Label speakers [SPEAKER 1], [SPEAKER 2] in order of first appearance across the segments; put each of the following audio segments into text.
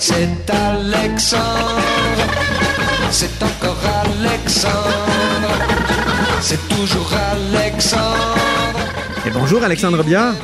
[SPEAKER 1] C'est Alexandre, c'est encore Alexandre, c'est toujours Alexandre.
[SPEAKER 2] Et bonjour Alexandre Biard.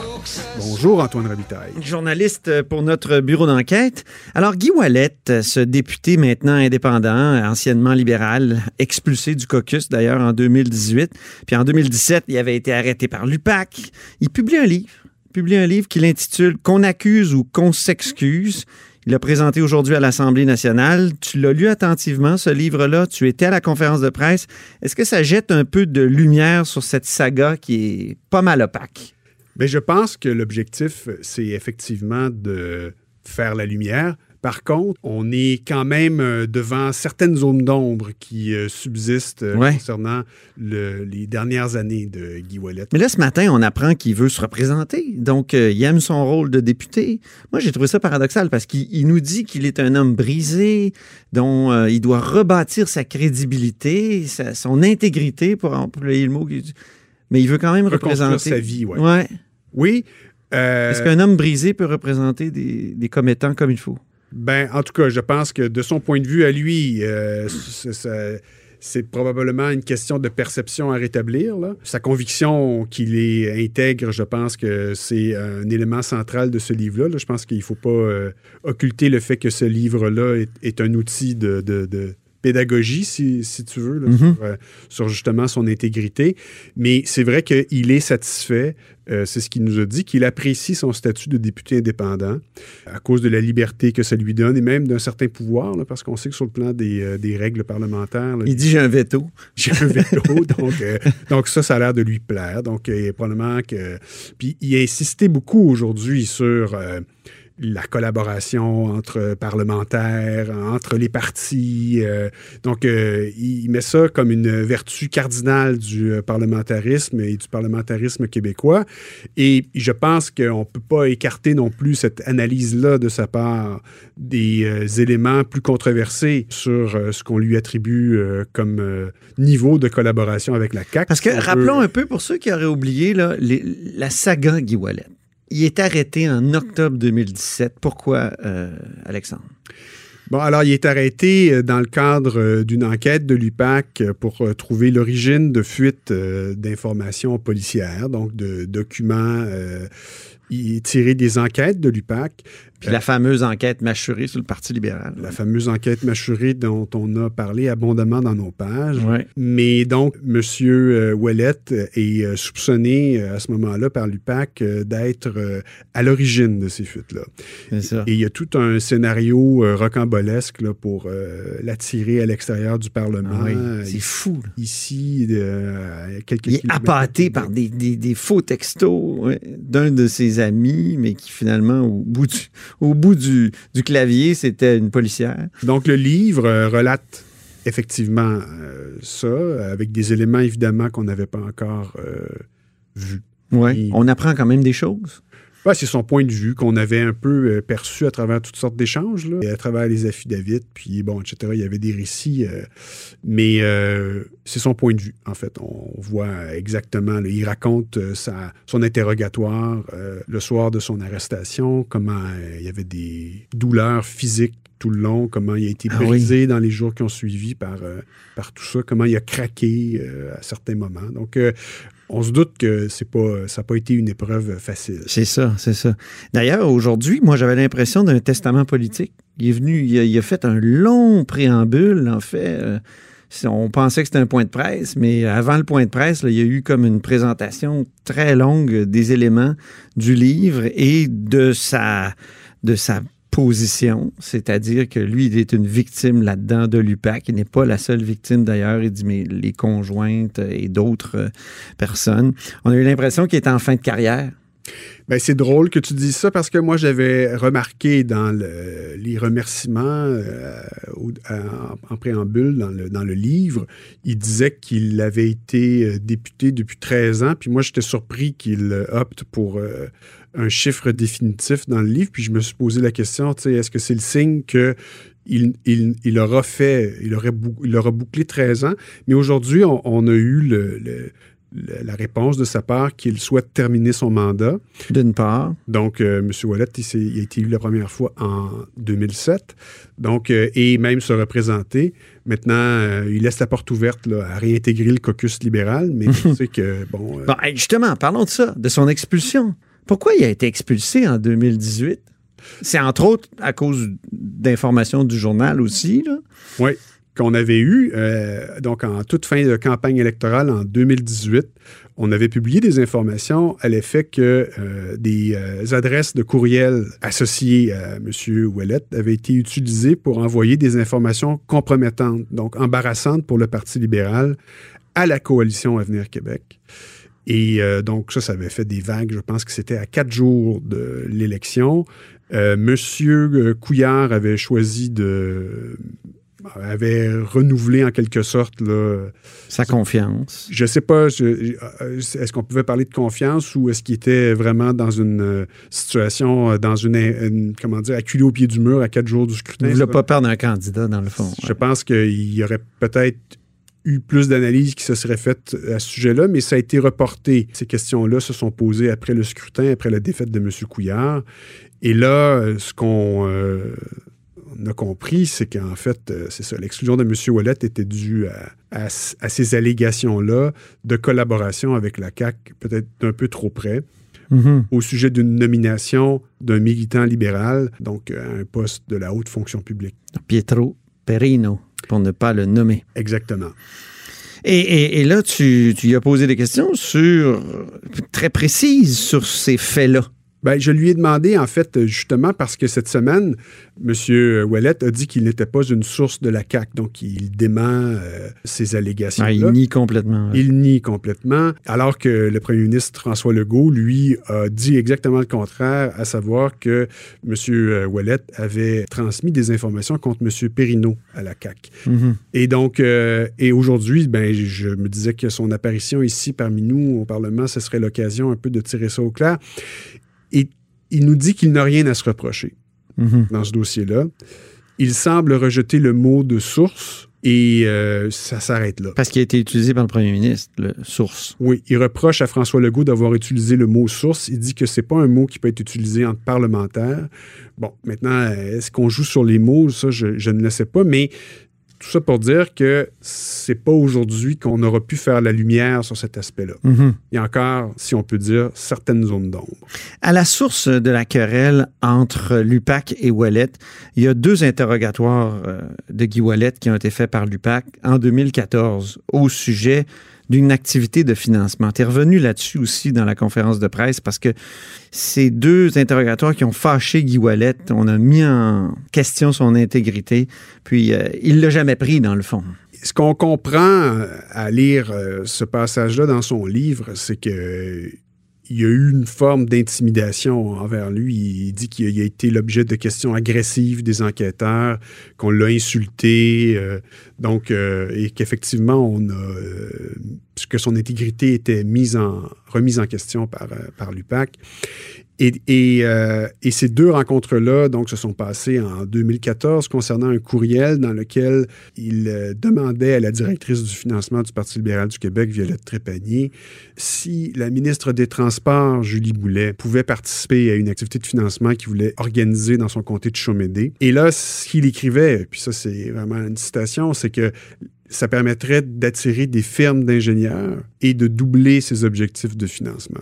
[SPEAKER 3] Bonjour Antoine Rabitaille.
[SPEAKER 2] Journaliste pour notre bureau d'enquête. Alors Guy Wallet, ce député maintenant indépendant, anciennement libéral, expulsé du caucus d'ailleurs en 2018, puis en 2017, il avait été arrêté par l'UPAC. Il publie un livre, publie un livre qu'il intitule Qu'on accuse ou qu'on s'excuse. Il l'a présenté aujourd'hui à l'Assemblée nationale. Tu l'as lu attentivement, ce livre-là. Tu étais à la conférence de presse. Est-ce que ça jette un peu de lumière sur cette saga qui est pas mal opaque?
[SPEAKER 3] Mais je pense que l'objectif, c'est effectivement de faire la lumière. Par contre, on est quand même euh, devant certaines zones d'ombre qui euh, subsistent euh,
[SPEAKER 2] Ouais.
[SPEAKER 3] concernant le- les dernières années de Guy Ouellet.
[SPEAKER 2] Mais là, ce matin, on apprend qu'il veut se représenter. Donc, euh, il aime son rôle de député. Moi, j'ai trouvé ça paradoxal parce qu'il il nous dit qu'il est un homme brisé, dont il doit rebâtir sa crédibilité, sa- son intégrité, pour employer le mot. Mais il veut quand même représenter.
[SPEAKER 3] sa vie, ouais.
[SPEAKER 2] Ouais.
[SPEAKER 3] Oui.
[SPEAKER 2] Est-ce qu'un homme brisé peut représenter des, des commettants comme il faut?
[SPEAKER 3] Ben, en tout cas, je pense que de son point de vue à lui, euh, c'est- probablement une question de perception à rétablir. Sa conviction qu'il est intègre, je pense que c'est un élément central de ce livre-là. là. Je pense qu'il ne faut pas euh, occulter le fait que ce livre-là est, un outil de pédagogie, si, si tu veux, là,
[SPEAKER 2] Mhm.
[SPEAKER 3] sur, euh, sur justement son intégrité. Mais c'est vrai qu'il est satisfait, euh, c'est ce qu'il nous a dit, qu'il apprécie son statut de député indépendant à cause de la liberté que ça lui donne et même d'un certain pouvoir, là, parce qu'on sait que sur le plan des, euh, des règles parlementaires, là,
[SPEAKER 2] Il dit j'ai un veto.
[SPEAKER 3] j'ai un veto, donc, donc ça, ça a l'air de lui plaire. Donc, euh, probablement que... Puis il a insisté beaucoup aujourd'hui sur la collaboration entre parlementaires, entre les partis. euh, donc, euh, il met ça comme une vertu cardinale du euh, parlementarisme et du parlementarisme québécois. Et je pense qu'on ne peut pas écarter non plus cette analyse-là de sa part des euh, éléments plus controversés sur ce qu'on lui attribue comme niveau de collaboration avec la CAQ.
[SPEAKER 2] Parce que
[SPEAKER 3] On
[SPEAKER 2] rappelons
[SPEAKER 3] peut-
[SPEAKER 2] un peu pour ceux qui auraient oublié là, les- la saga Guy Wallet. Il est arrêté en octobre 2017. Pourquoi, euh, Alexandre?
[SPEAKER 3] Bon, alors, il est arrêté euh, dans le cadre euh, d'une enquête de l'UPAC pour trouver l'origine de fuites d'informations policières, donc de documents tirés des enquêtes de l'UPAC.
[SPEAKER 2] Puis la fameuse enquête mâchurée sur le Parti libéral.
[SPEAKER 3] La fameuse enquête mâchurée dont on a parlé abondamment dans nos pages.
[SPEAKER 2] Ouais.
[SPEAKER 3] Mais donc, M. Ouellet est euh, soupçonné euh, à ce moment-là par l'UPAC euh, d'être euh, à l'origine de ces fuites-là. Et il y a tout un scénario euh, rocambolesque là, pour euh, l'attirer à l'extérieur du Parlement.
[SPEAKER 2] Ah oui,
[SPEAKER 3] Euh,
[SPEAKER 2] c'est fou. là.
[SPEAKER 3] Ici, euh, quelques
[SPEAKER 2] Il est appâté par des, des- des faux textos ouais, d'un de ses amis, mais qui finalement, au bout du, au bout du, du clavier, c'était une policière.
[SPEAKER 3] Donc, le livre euh, relate effectivement euh, ça, avec des éléments évidemment qu'on n'avait pas encore euh, vus. Il-
[SPEAKER 2] On apprend quand même des choses.
[SPEAKER 3] Ouais, c'est son point de vue qu'on avait un peu euh, perçu à travers toutes sortes d'échanges, là, et à travers les affidavits, puis bon, etc. Il y avait des récits, euh, mais euh, c'est son point de vue, en fait. On voit exactement, là, il raconte euh, sa, son interrogatoire le soir de son arrestation, comment il y avait des douleurs physiques tout le long, comment il a été
[SPEAKER 2] Ah oui.
[SPEAKER 3] brisé dans les jours qui ont suivi par, euh, par tout ça, comment il a craqué euh, à certains moments. Donc, euh, on se doute que c'est pas, ça n'a pas été une épreuve facile.
[SPEAKER 2] C'est ça, c'est ça. D'ailleurs, aujourd'hui, moi, j'avais l'impression d'un testament politique. Il est venu, il a, fait un long préambule, en fait. euh, on pensait que c'était un point de presse, mais avant le point de presse, il y a eu comme une présentation très longue des éléments du livre et de sa, de sa c'est-à-dire que lui, il est une victime là-dedans de l'UPAC. Il n'est pas la seule victime d'ailleurs. Il dit, mais les conjointes et d'autres euh, personnes. On a eu l'impression qu'il était en fin de carrière.
[SPEAKER 3] Ben, c'est drôle que tu dises ça parce que moi, j'avais remarqué dans le- les remerciements euh, au- en, préambule dans le, dans le livre, il disait qu'il avait été euh, député depuis 13 ans. Puis moi, j'étais surpris qu'il euh, opte pour euh, un chiffre définitif dans le livre. Puis je me suis posé la question, est-ce que c'est le signe que il, il- il aura fait, il, aurait il aura bouclé 13 ans? Mais aujourd'hui, on, a eu le- la réponse de sa part qu'il souhaite terminer son mandat.
[SPEAKER 2] D'une part.
[SPEAKER 3] Donc, euh, M. Wallet, il, a été élu la première fois en 2007. Donc, euh, et même se représenter. Maintenant, euh, il laisse la porte ouverte là, à réintégrer le caucus libéral, mais je sais que, bon...
[SPEAKER 2] Bon, hey, justement, parlons de ça, de son expulsion. Pourquoi il a été expulsé en 2018? C'est entre autres à cause d'informations du journal aussi, là.
[SPEAKER 3] Oui, qu'on avait eu, euh, donc en toute fin de campagne électorale en 2018, on avait publié des informations à l'effet que euh, des euh, adresses de courriel associées à M. Ouellet avaient été utilisées pour envoyer des informations compromettantes, donc embarrassantes pour le Parti libéral à la coalition Avenir Québec. Et donc, ça, ça avait fait des vagues. Je pense que c'était à quatre jours de l'élection. Euh, Monsieur Couillard avait choisi de avait renouvelé en quelque sorte là,
[SPEAKER 2] Sa confiance.
[SPEAKER 3] je sais pas, euh, est-ce qu'on pouvait parler de confiance ou est-ce qu'il était vraiment dans une euh, situation, euh, dans une, une- comment dire, acculé au pied du mur à quatre jours du scrutin?
[SPEAKER 2] Il ne voulait pas perdre un candidat, dans le fond.
[SPEAKER 3] je pense qu'il y aurait peut-être eu plus d'analyses qui se seraient faites à ce sujet-là, mais ça a été reporté. Ces questions-là se sont posées après le scrutin, après la défaite de M. Couillard. Et là, ce qu'on euh, on a compris, c'est qu'en fait, euh, c'est ça, l'exclusion de M. Ouellet était due à, à c- à ces allégations-là de collaboration avec la CAQ, peut-être d'un peu trop près
[SPEAKER 2] Mhm.
[SPEAKER 3] au sujet d'une nomination d'un militant libéral, donc à un poste de la haute fonction publique.
[SPEAKER 2] Pietro Perino, pour ne pas le nommer.
[SPEAKER 3] Exactement.
[SPEAKER 2] Et, et- et là, tu, tu as posé des questions sur, très précises sur ces faits-là.
[SPEAKER 3] Ben, je lui ai demandé, en fait, justement, parce que cette semaine, M. Ouellet a dit qu'il n'était pas une source de la CAQ, donc il dément euh, ces allégations-là.
[SPEAKER 2] Ah, il nie complètement.
[SPEAKER 3] Il nie complètement, alors que le premier ministre François Legault, lui, a dit exactement le contraire, à savoir que M. Ouellet avait transmis des informations contre M. Perrineau à la CAQ.
[SPEAKER 2] Mhm.
[SPEAKER 3] Et donc, euh, et aujourd'hui, ben, je me disais que son apparition ici parmi nous au Parlement, ce serait l'occasion un peu de tirer ça au clair. Et il nous dit qu'il n'a rien à se reprocher
[SPEAKER 2] Mhm.
[SPEAKER 3] dans ce dossier-là. Il semble rejeter le mot de source et euh, ça s'arrête là.
[SPEAKER 2] Parce qu'il a été utilisé par le premier ministre, le source.
[SPEAKER 3] Oui, il reproche à François Legault d'avoir utilisé le mot source. Il dit que c'est pas un mot qui peut être utilisé entre parlementaires. Bon, maintenant, est-ce qu'on joue sur les mots? Ça, je, je ne le sais pas, mais tout ça pour dire que c'est pas aujourd'hui qu'on aura pu faire la lumière sur cet aspect-là. Il y a encore, si on peut dire, certaines zones d'ombre.
[SPEAKER 2] À la source de la querelle entre l'UPAC et Wallet, il y a deux interrogatoires euh, de Guy Wallet qui ont été faits par l'UPAC en 2014 au sujet d'une activité de financement. Tu es revenu là-dessus aussi dans la conférence de presse parce que ces deux interrogatoires qui ont fâché Guy Wallet, on a mis en question son intégrité, puis euh, il l'a jamais pris dans le fond.
[SPEAKER 3] Ce qu'on comprend à lire euh, ce passage-là dans son livre, c'est que il y a eu une forme d'intimidation envers lui. Il dit qu'il a été l'objet de questions agressives des enquêteurs, qu'on l'a insulté, euh, donc euh, et qu'effectivement on a euh, que son intégrité était mise en remise en question par par l'UPAC. Euh, et ces deux rencontres-là, donc, se sont passées en 2014 concernant un courriel dans lequel il euh, demandait à la directrice du financement du Parti libéral du Québec, Violette Trépanier, si la ministre des Transports, Julie Boulet, pouvait participer à une activité de financement qu'il voulait organiser dans son comté de Chaumédé. Et là, ce qu'il écrivait, puis ça, c'est vraiment une citation, c'est que ça permettrait d'attirer des firmes d'ingénieurs et de doubler ses objectifs de financement.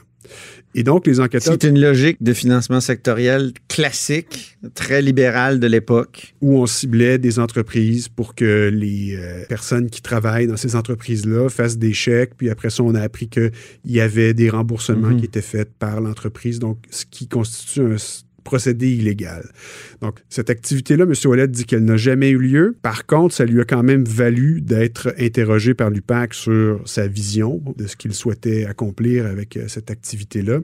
[SPEAKER 3] Et donc, les enquêteurs
[SPEAKER 2] C'est une logique de financement sectoriel classique, très libérale de l'époque.
[SPEAKER 3] où on ciblait des entreprises pour que les euh, personnes qui travaillent dans ces entreprises-là fassent des chèques. Puis après ça, on a appris qu'il y avait des remboursements
[SPEAKER 2] Mhm.
[SPEAKER 3] qui étaient faits par l'entreprise. Donc, ce qui constitue un, procédé illégal. Donc, cette activité-là, M. Ouellet dit qu'elle n'a jamais eu lieu. Par contre, ça lui a quand même valu d'être interrogé par l'UPAC sur sa vision de ce qu'il souhaitait accomplir avec euh, cette activité-là.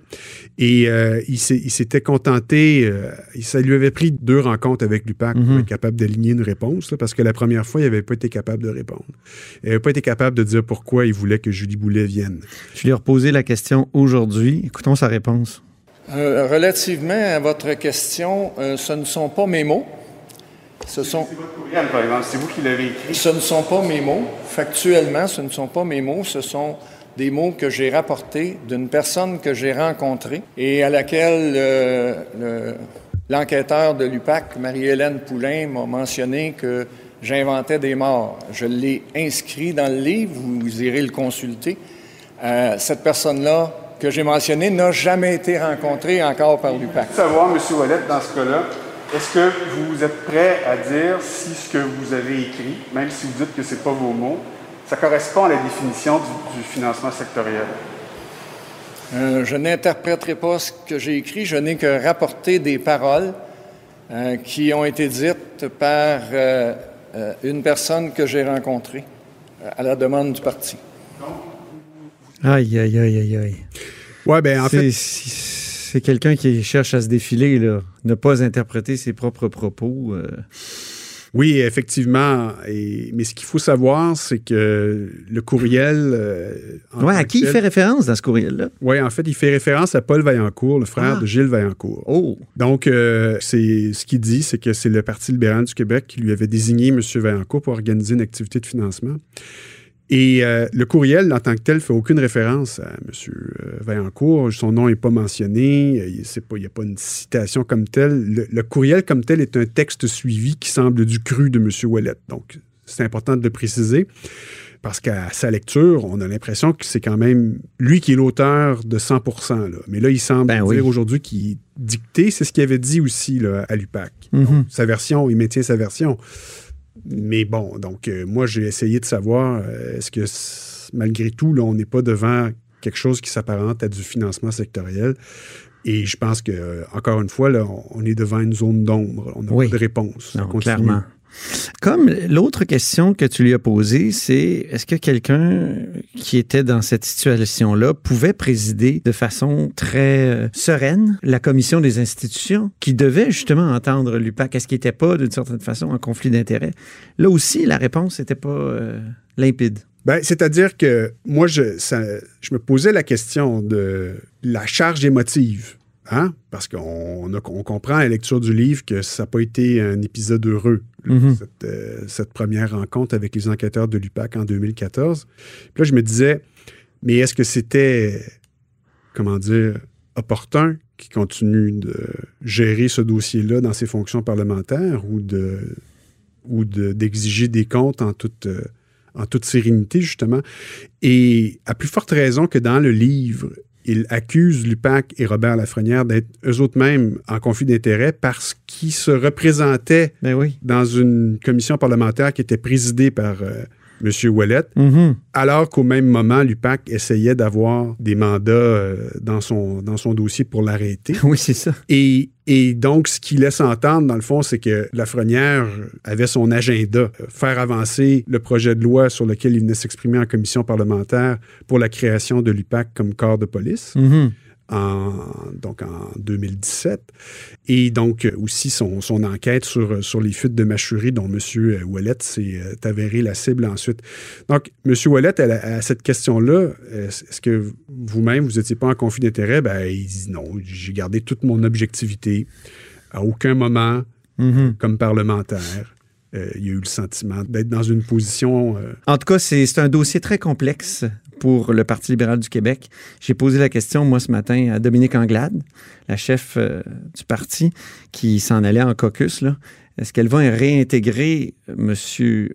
[SPEAKER 3] Et euh, il s'était contenté, euh, ça lui avait pris deux rencontres avec l'UPAC pour
[SPEAKER 2] Mhm.
[SPEAKER 3] être capable d'aligner une réponse, là, parce que la première fois, il n'avait pas été capable de répondre. Il n'avait pas été capable de dire pourquoi il voulait que Julie Boulet vienne.
[SPEAKER 2] Je lui ai reposé la question aujourd'hui. Écoutons sa réponse.
[SPEAKER 4] Euh, relativement à votre question, euh, ce ne sont pas mes mots. Ce sont,
[SPEAKER 5] C'est votre courriel, par exemple. C'est vous qui l'avez écrit.
[SPEAKER 4] ce ne sont pas mes mots. Factuellement, ce ne sont pas mes mots. Ce sont des mots que j'ai rapportés d'une personne que j'ai rencontrée et à laquelle euh, le- l'enquêteur de l'UPAC, Marie-Hélène Poulain, m'a mentionné que j'inventais des morts. Je l'ai inscrit dans le livre, vous, irez le consulter. Cette personne-là que j'ai mentionnée n'a jamais été rencontrée encore par l'UPAC.
[SPEAKER 5] Savoir, M. Ouellet, dans ce cas-là, est-ce que vous êtes prêt à dire si ce que vous avez écrit, même si vous dites que ce n'est pas vos mots, ça correspond à la définition du, du financement sectoriel?
[SPEAKER 4] Euh, je n'interpréterai pas ce que j'ai écrit, je n'ai que rapporté des paroles euh, qui ont été dites par euh, une personne que j'ai rencontrée à la demande du parti.
[SPEAKER 2] Aïe, aïe, aïe, aïe, aïe.
[SPEAKER 3] Ouais, ben en fait,
[SPEAKER 2] C'est- quelqu'un qui cherche à se défiler, là. Ne pas interpréter ses propres propos. euh.
[SPEAKER 3] Oui, effectivement. Et, mais ce qu'il faut savoir, c'est que le courriel. euh,
[SPEAKER 2] Ouais, à qui il fait référence dans ce courriel-là?
[SPEAKER 3] Oui, en fait, il fait référence à Paul Vaillancourt, le frère
[SPEAKER 2] Ah.
[SPEAKER 3] de Gilles Vaillancourt.
[SPEAKER 2] Oh!
[SPEAKER 3] Donc, euh, c'est ce qu'il dit, c'est que c'est le Parti libéral du Québec qui lui avait désigné M. Vaillancourt pour organiser une activité de financement. Et euh, le courriel, en tant que tel, ne fait aucune référence à M. euh, Vaillancourt. Son nom n'est pas mentionné. Il n'y a pas une citation comme telle. Le, le courriel comme tel est un texte suivi qui semble du cru de M. Ouellet. Donc, c'est important de le préciser parce qu'à sa lecture, on a l'impression que c'est quand même lui qui est l'auteur de 100 là. Mais là, il semble
[SPEAKER 2] Ben
[SPEAKER 3] dire
[SPEAKER 2] oui.
[SPEAKER 3] aujourd'hui qu'il dicté. C'est ce qu'il avait dit aussi là, à l'UPAC.
[SPEAKER 2] Mhm.
[SPEAKER 3] Donc, Sa version, il maintient sa version. Mais bon, donc euh, moi, j'ai essayé de savoir, euh, est-ce que malgré tout, là, on n'est pas devant quelque chose qui s'apparente à du financement sectoriel? Et je pense que, euh, encore une fois, là, on, on est devant une zone d'ombre. On n'a
[SPEAKER 2] Oui.
[SPEAKER 3] pas de réponse.
[SPEAKER 2] Non, clairement. Comme l'autre question que tu lui as posée, c'est est-ce que quelqu'un qui était dans cette situation-là pouvait présider de façon très euh, sereine la commission des institutions qui devait justement entendre l'UPAC? Est-ce qu'il n'était pas, d'une certaine façon, en conflit d'intérêts? Là aussi, la réponse n'était pas euh, limpide.
[SPEAKER 3] Ben, C'est-à-dire que moi, je, je me posais la question de la charge émotive. Hein? Parce qu'on on comprend à la lecture du livre que ça n'a pas été un épisode heureux, là,
[SPEAKER 2] Mhm.
[SPEAKER 3] cette, euh, cette première rencontre avec les enquêteurs de l'UPAC en 2014. Puis là, je me disais, mais est-ce que c'était, comment dire, opportun qu'il continue de gérer ce dossier-là dans ses fonctions parlementaires ou de ou de- d'exiger des comptes en toute, euh, en toute sérénité, justement? Et à plus forte raison que dans le livre, il accuse Lupac et Robert Lafrenière d'être eux autres mêmes en conflit d'intérêts parce qu'ils se représentaient
[SPEAKER 2] Ben oui.
[SPEAKER 3] dans une commission parlementaire qui était présidée par euh, M. Ouellet,
[SPEAKER 2] Mhm.
[SPEAKER 3] alors qu'au même moment, l'UPAC essayait d'avoir des mandats euh, dans, son, dans son dossier pour l'arrêter.
[SPEAKER 2] Oui, c'est ça.
[SPEAKER 3] Et, et donc, ce qu'il laisse entendre, dans le fond, c'est que Lafrenière avait son agenda, euh, faire avancer le projet de loi sur lequel il venait s'exprimer en commission parlementaire pour la création de l'UPAC comme corps de police.
[SPEAKER 2] Mhm.
[SPEAKER 3] En, donc en 2017. Et donc euh, aussi son, son enquête sur, euh, sur les fuites de mâcherie dont M. Ouellet s'est euh, avéré la cible ensuite. Donc, M. Ouellet, à, cette question-là, euh, est-ce que vous-même, vous n'étiez pas en conflit d'intérêt? Ben, il dit non, j'ai gardé toute mon objectivité. À aucun moment,
[SPEAKER 2] Mhm.
[SPEAKER 3] comme parlementaire, euh, il y a eu le sentiment d'être dans une position... euh,
[SPEAKER 2] En tout cas, c'est c'est un dossier très complexe pour le Parti libéral du Québec. J'ai posé la question, moi, ce matin, à Dominique Anglade, la chef euh, du parti, qui s'en allait en caucus. Là. Est-ce qu'elle va réintégrer M.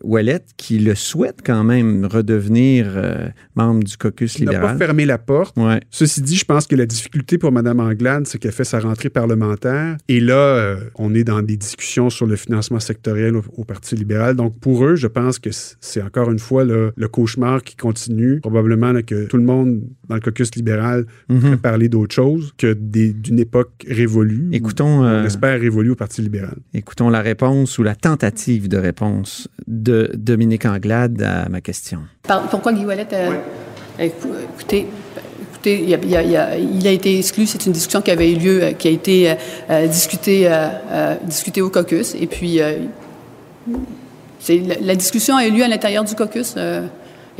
[SPEAKER 2] Ouellet, qui le souhaite quand même redevenir euh, membre du caucus
[SPEAKER 3] Il n'a pas
[SPEAKER 2] libéral?
[SPEAKER 3] fermé la porte.
[SPEAKER 2] Ouais.
[SPEAKER 3] Ceci dit, je pense que la difficulté pour Mme Anglade, c'est qu'elle fait sa rentrée parlementaire. Et là, euh, on est dans des discussions sur le financement sectoriel au, au Parti libéral. Donc, pour eux, je pense que c'est encore une fois là, le cauchemar qui continue. Probablement là, que tout le monde dans le caucus libéral pourrait parler d'autre chose que d'une époque révolue.
[SPEAKER 2] Écoutons,
[SPEAKER 3] On
[SPEAKER 2] euh,
[SPEAKER 3] espère révolue au Parti libéral.
[SPEAKER 2] écoutons la réponse ou la tentative de réponse de Dominique Anglade à ma question.
[SPEAKER 6] Pourquoi Guy Ouellet a, a écou- écoutez, il a, il a- il a- il a été exclu. C'est une discussion qui avait eu lieu, qui a été euh, euh, discutée, euh, euh, discutée au caucus. Et puis, euh, c'est, la, la discussion a eu lieu à l'intérieur du caucus. euh,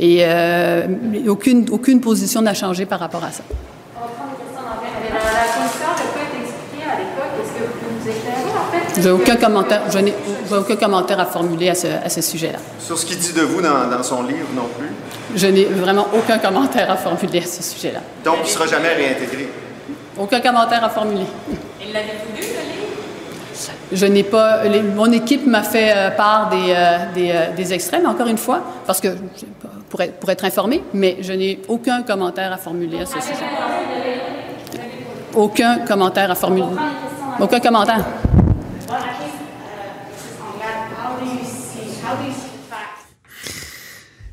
[SPEAKER 6] et euh, aucune, aucune position n'a changé par rapport à ça.
[SPEAKER 7] Mais la, la condition n'a pas été expliquée à l'époque. Est-ce que vous pouvez nous éclairer, en fait?
[SPEAKER 6] J'ai aucun commentaire, je n'ai j'ai aucun commentaire à formuler à ce, à ce sujet-là.
[SPEAKER 8] Sur ce qu'il dit de vous dans, dans son livre non plus?
[SPEAKER 6] Je n'ai vraiment aucun commentaire à formuler à ce sujet-là.
[SPEAKER 8] Donc, il ne sera jamais réintégré?
[SPEAKER 6] Aucun commentaire à formuler.
[SPEAKER 9] Il l'avait voulu, le livre?
[SPEAKER 6] Je n'ai pas. les- mon équipe m'a fait euh, part des, euh, des, euh, des extraits, mais encore une fois, parce que pour être, pour être informé, mais je n'ai aucun commentaire à formuler à ce sujet. Aucun commentaire à formuler. Aucun commentaire.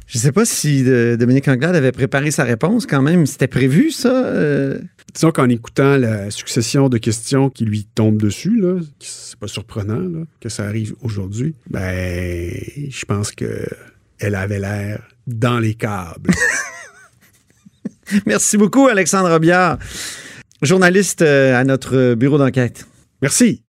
[SPEAKER 2] Je ne sais pas si euh, Dominique Anglade avait préparé sa réponse quand même. C'était prévu, ça? euh?
[SPEAKER 3] Disons qu'en écoutant la succession de questions qui lui tombent dessus, c'est pas surprenant là, que ça arrive aujourd'hui, ben, je pense que elle avait l'air dans les câbles.
[SPEAKER 2] Merci beaucoup, Alexandre Biard, journaliste euh, à notre bureau d'enquête.
[SPEAKER 3] Merci.